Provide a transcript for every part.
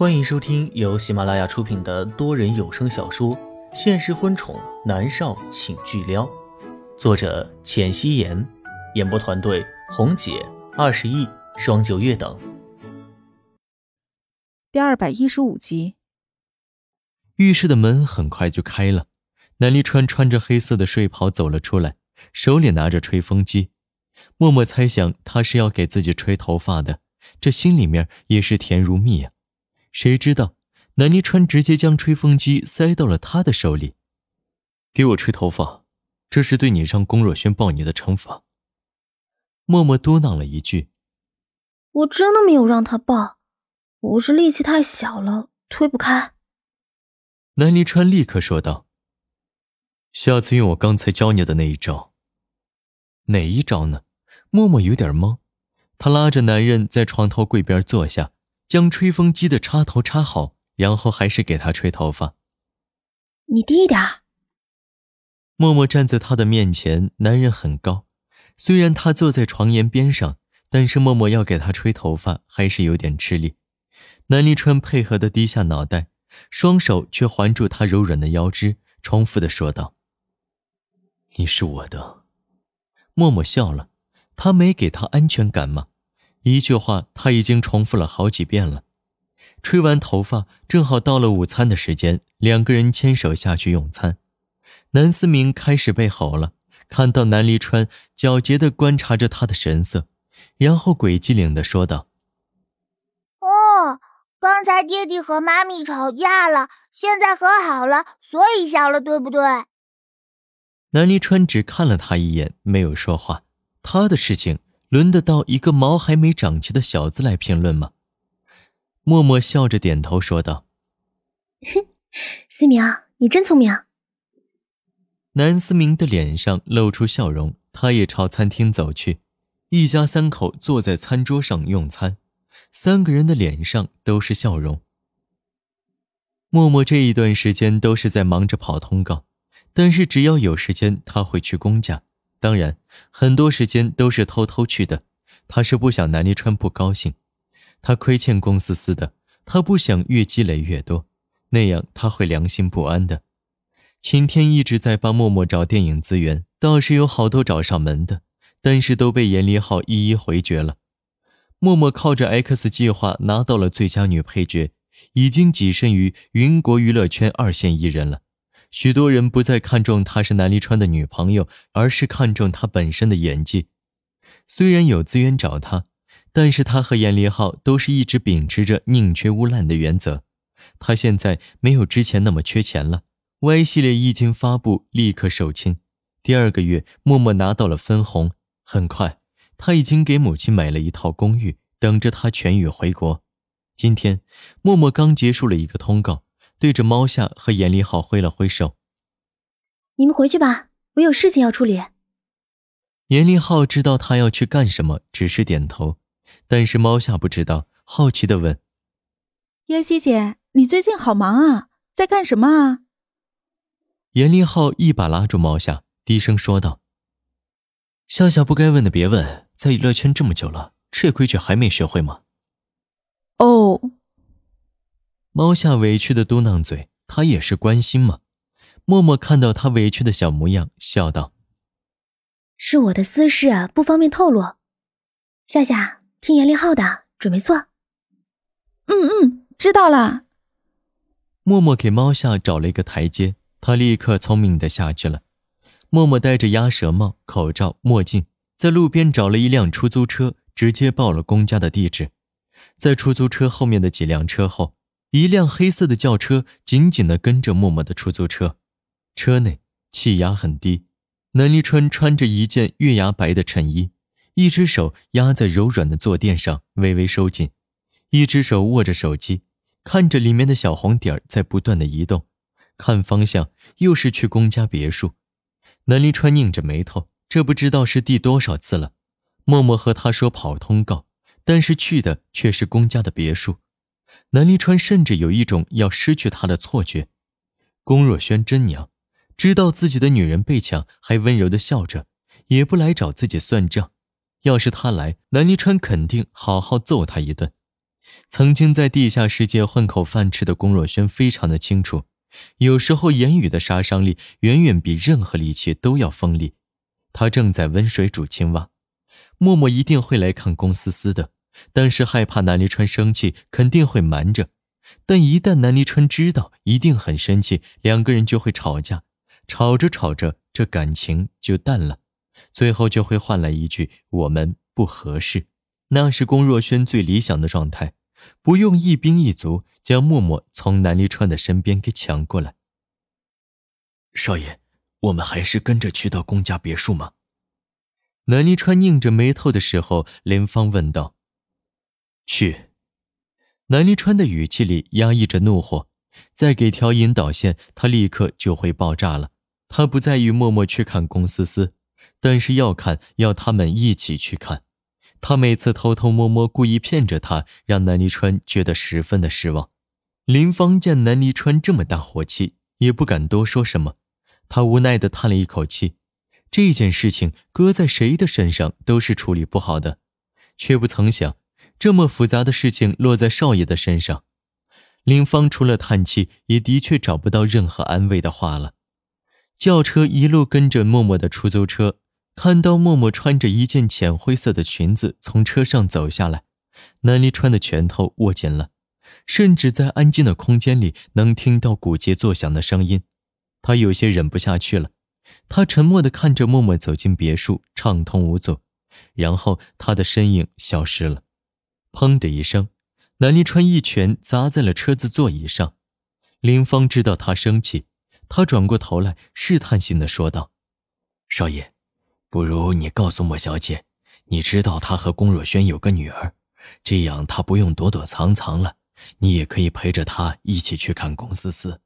欢迎收听由喜马拉雅出品的多人有声小说《现实婚宠男少请巨撩》，作者：浅汐颜，演播团队：红姐、二十亿、双九月等。第二百一十五集，浴室的门很快就开了，南离川穿着黑色的睡袍走了出来，手里拿着吹风机。默默猜想他是要给自己吹头发的，这心里面也是甜如蜜啊。谁知道南离川直接将吹风机塞到了他的手里，给我吹头发，这是对你让龚若轩抱你的惩罚。默默嘟囔了一句：“我真的没有让他抱，我是力气太小了，推不开。”南离川立刻说道：“下次用我刚才教你的那一招。”哪一招呢？默默有点懵，他拉着男人在床头柜边坐下。将吹风机的插头插好，然后还是给他吹头发。你低一点。默默站在他的面前，男人很高，虽然他坐在床沿边上，但是默默要给他吹头发还是有点吃力。南离川配合的低下脑袋，双手却环住他柔软的腰肢，重复的说道：“你是我的。”默默笑了，他没给他安全感吗？一句话，他已经重复了好几遍了。吹完头发，正好到了午餐的时间，两个人牵手下去用餐。南思明开始被吼了，看到南离川皎洁的观察着他的神色，然后鬼机灵的说道：“哦，刚才爹地和妈咪吵架了，现在和好了，所以笑了，对不对？”南离川只看了他一眼，没有说话。他的事情。轮得到一个毛还没长齐的小子来评论吗？默默笑着点头说道：“哼，思明，你真聪明。”南思明的脸上露出笑容，他也朝餐厅走去。一家三口坐在餐桌上用餐，三个人的脸上都是笑容。默默这一段时间都是在忙着跑通告，但是只要有时间，他会去公家。当然，很多时间都是偷偷去的。他是不想南离川不高兴，他亏欠龚思思的，他不想越积累越多，那样他会良心不安的。晴天一直在帮默默找电影资源，倒是有好多找上门的，但是都被严立浩一一回绝了。默默靠着 X 计划拿到了最佳女配角，已经跻身于云国娱乐圈二线艺人了。许多人不再看重她是南离川的女朋友，而是看重她本身的演技。虽然有资源找她，但是她和严立浩都是一直秉持着宁缺毋滥的原则。她现在没有之前那么缺钱了。Y 系列一经发布，立刻售罄。第二个月，默默拿到了分红。很快，他已经给母亲买了一套公寓，等着她痊愈回国。今天，默默刚结束了一个通告。对着猫夏和严立浩挥了挥手：“你们回去吧，我有事情要处理。”严立浩知道他要去干什么，只是点头。但是猫夏不知道，好奇的问：“妍希姐，你最近好忙啊，在干什么啊？”严立浩一把拉住猫夏，低声说道：“笑笑不该问的别问，在娱乐圈这么久了，这规矩还没学会吗？”哦。猫夏委屈的嘟囔嘴，他也是关心嘛。默默看到他委屈的小模样，笑道：“是我的私事啊，不方便透露。夏夏，听严立浩的，准没错。”“嗯嗯，知道了。”默默给猫夏找了一个台阶，他立刻聪明的下去了。默默戴着鸭舌帽、口罩、墨镜，在路边找了一辆出租车，直接报了公家的地址。在出租车后面的几辆车后。一辆黑色的轿车紧紧地跟着默默的出租车，车内气压很低。南离川穿着一件月牙白的衬衣，一只手压在柔软的坐垫上，微微收紧，一只手握着手机，看着里面的小红点在不断的移动，看方向又是去公家别墅。南离川拧着眉头，这不知道是第多少次了。默默和他说跑通告，但是去的却是公家的别墅。南离川甚至有一种要失去他的错觉。龚若轩真娘，知道自己的女人被抢，还温柔的笑着，也不来找自己算账。要是他来，南离川肯定好好揍他一顿。曾经在地下世界混口饭吃的龚若轩非常的清楚，有时候言语的杀伤力远远比任何利器都要锋利。他正在温水煮青蛙，默默一定会来看龚思思的，但是害怕南离川生气，肯定会瞒着。但一旦南离川知道，一定很生气，两个人就会吵架，吵着吵着，这感情就淡了，最后就会换来一句“我们不合适”。那是龚若轩最理想的状态，不用一兵一卒将默默从南离川的身边给抢过来。少爷，我们还是跟着去到龚家别墅吗？南离川拧着眉头的时候，林芳问道：“去。”南离川的语气里压抑着怒火，再给条引导线，他立刻就会爆炸了。他不在于默默去看龚思思，但是要看，要他们一起去看。他每次偷偷摸摸、故意骗着他，让南离川觉得十分的失望。林芳见南离川这么大火气，也不敢多说什么。他无奈地叹了一口气。这件事情搁在谁的身上都是处理不好的，却不曾想，这么复杂的事情落在少爷的身上。林芳除了叹气，也的确找不到任何安慰的话了。轿车一路跟着默默的出租车。看到默默穿着一件浅灰色的裙子从车上走下来，南离川的拳头握紧了，甚至在安静的空间里能听到骨节作响的声音。他有些忍不下去了，他沉默地看着默默走进别墅，畅通无阻，然后他的身影消失了。砰的一声，南离川一拳砸在了车子座椅上。林芳知道他生气，他转过头来试探性地说道：“少爷。”不如你告诉莫小姐，你知道她和龚若轩有个女儿，这样她不用躲躲藏藏了。你也可以陪着她一起去看龚思思，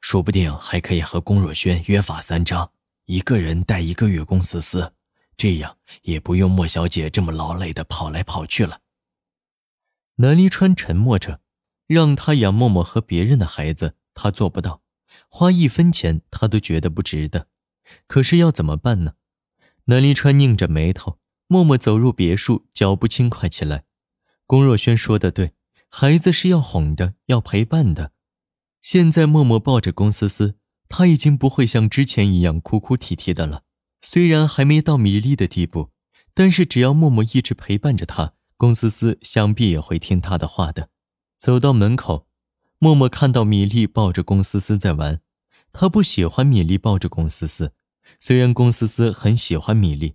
说不定还可以和龚若轩约法三章，一个人带一个月龚思思，这样也不用莫小姐这么劳累的跑来跑去了。南离川沉默着，让他养默默和别人的孩子，他做不到，花一分钱他都觉得不值得。可是要怎么办呢？南离川拧着眉头，默默走入别墅，脚步轻快起来。龚若轩说的对，孩子是要哄的，要陪伴的。现在默默抱着龚思思，他已经不会像之前一样哭哭啼啼的了。虽然还没到米粒的地步，但是只要默默一直陪伴着他，龚思思想必也会听他的话的。走到门口，默默看到米粒抱着龚思思在玩，他不喜欢米粒抱着龚思思。虽然龚思思很喜欢米粒，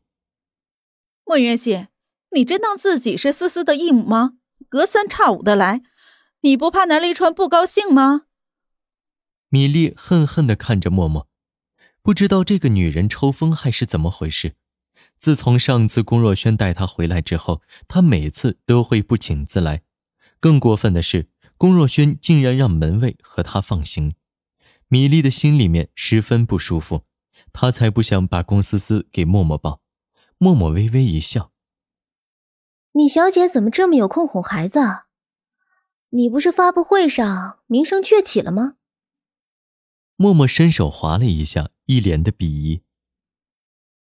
莫元熙，你真当自己是思思的义母吗？隔三差五的来，你不怕南离川不高兴吗？米粒恨恨的看着默默，不知道这个女人抽风还是怎么回事。自从上次龚若轩带他回来之后，他每次都会不请自来。更过分的是，龚若轩竟然让门卫和他放行。米粒的心里面十分不舒服。她才不想把龚思思给默默抱。默默微微一笑：“米小姐怎么这么有空哄孩子？你不是发布会上名声鹊起了吗？”默默伸手划了一下，一脸的鄙夷：“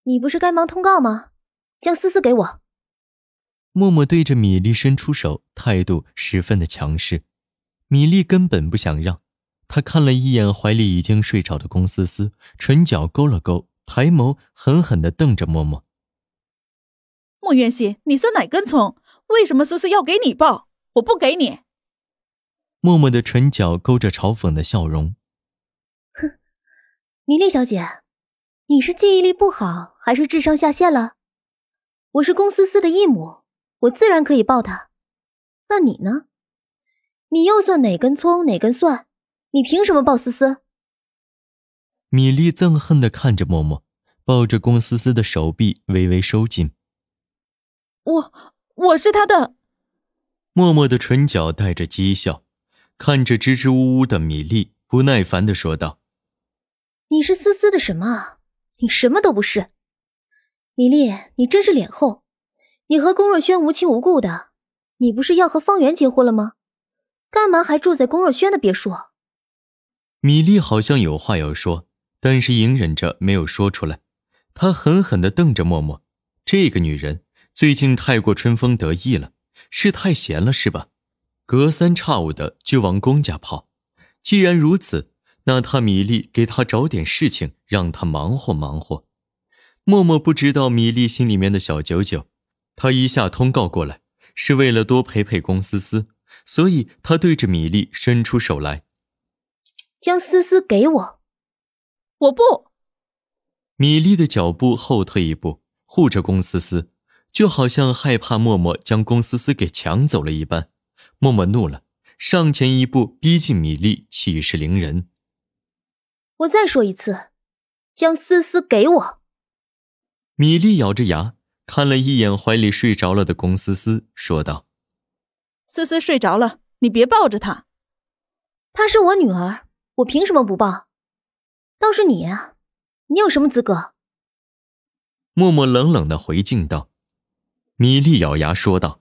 你不是该忙通告吗？将思思给我。”默默对着米粒伸出手，态度十分的强势。米粒根本不想让。她看了一眼怀里已经睡着的龚思思，唇角勾了勾，抬眸狠狠的瞪着默默。莫渊熙，你算哪根葱？为什么思思要给你抱？我不给你。默默的唇角勾着嘲讽的笑容。哼，米粒小姐，你是记忆力不好，还是智商下线了？我是龚思思的义母，我自然可以抱她。那你呢？你又算哪根葱，哪根蒜？你凭什么抱思思？米粒憎恨的看着默默，抱着龚思思的手臂微微收紧。我我是他的。默默的唇角带着讥笑，看着支支吾吾的米粒，不耐烦的说道：“你是思思的什么？你什么都不是。米粒，你真是脸厚。你和龚若轩无亲无故的，你不是要和方圆结婚了吗？干嘛还住在龚若轩的别墅？”米粒好像有话要说，但是隐忍着没有说出来。她狠狠地瞪着默默，这个女人最近太过春风得意了，是太闲了是吧？隔三差五的就往公家跑。既然如此，那他米粒给他找点事情，让他忙活忙活。默默不知道米粒心里面的小九九，他一下通告过来，是为了多陪陪龚思思，所以他对着米粒伸出手来，将思思给我。我不。米粒的脚步后退一步，护着龚思思，就好像害怕默默将龚思思给抢走了一般。默默怒了，上前一步逼近米粒，气势凌人。我再说一次，将思思给我。米粒咬着牙看了一眼怀里睡着了的龚思思，说道：“思思睡着了，你别抱着她。她是我女儿，我凭什么不抱？倒是你啊，你有什么资格？”默默冷冷的回敬道。米粒咬牙说道：“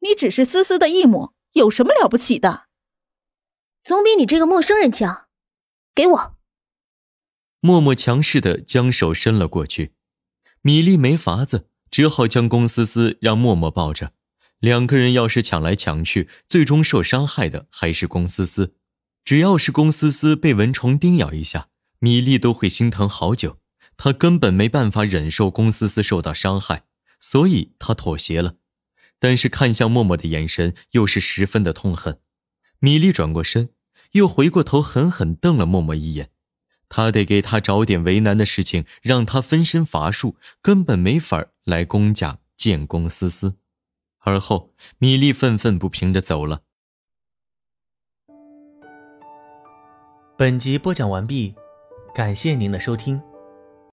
你只是思思的义母，有什么了不起的？总比你这个陌生人强。给我。”默默强势的将手伸了过去。米粒没法子，只好将龚思思让默默抱着。两个人要是抢来抢去，最终受伤害的还是龚思思。只要是龚思思被蚊虫叮咬一下，米粒都会心疼好久。她根本没办法忍受龚思思受到伤害，所以她妥协了。但是看向默默的眼神又是十分的痛恨。米粒转过身，又回过头狠狠瞪了默默一眼。他得给他找点为难的事情，让他分身乏术，根本没法来公家见公思思。而后，米粒愤愤不平的走了。本集播讲完毕，感谢您的收听。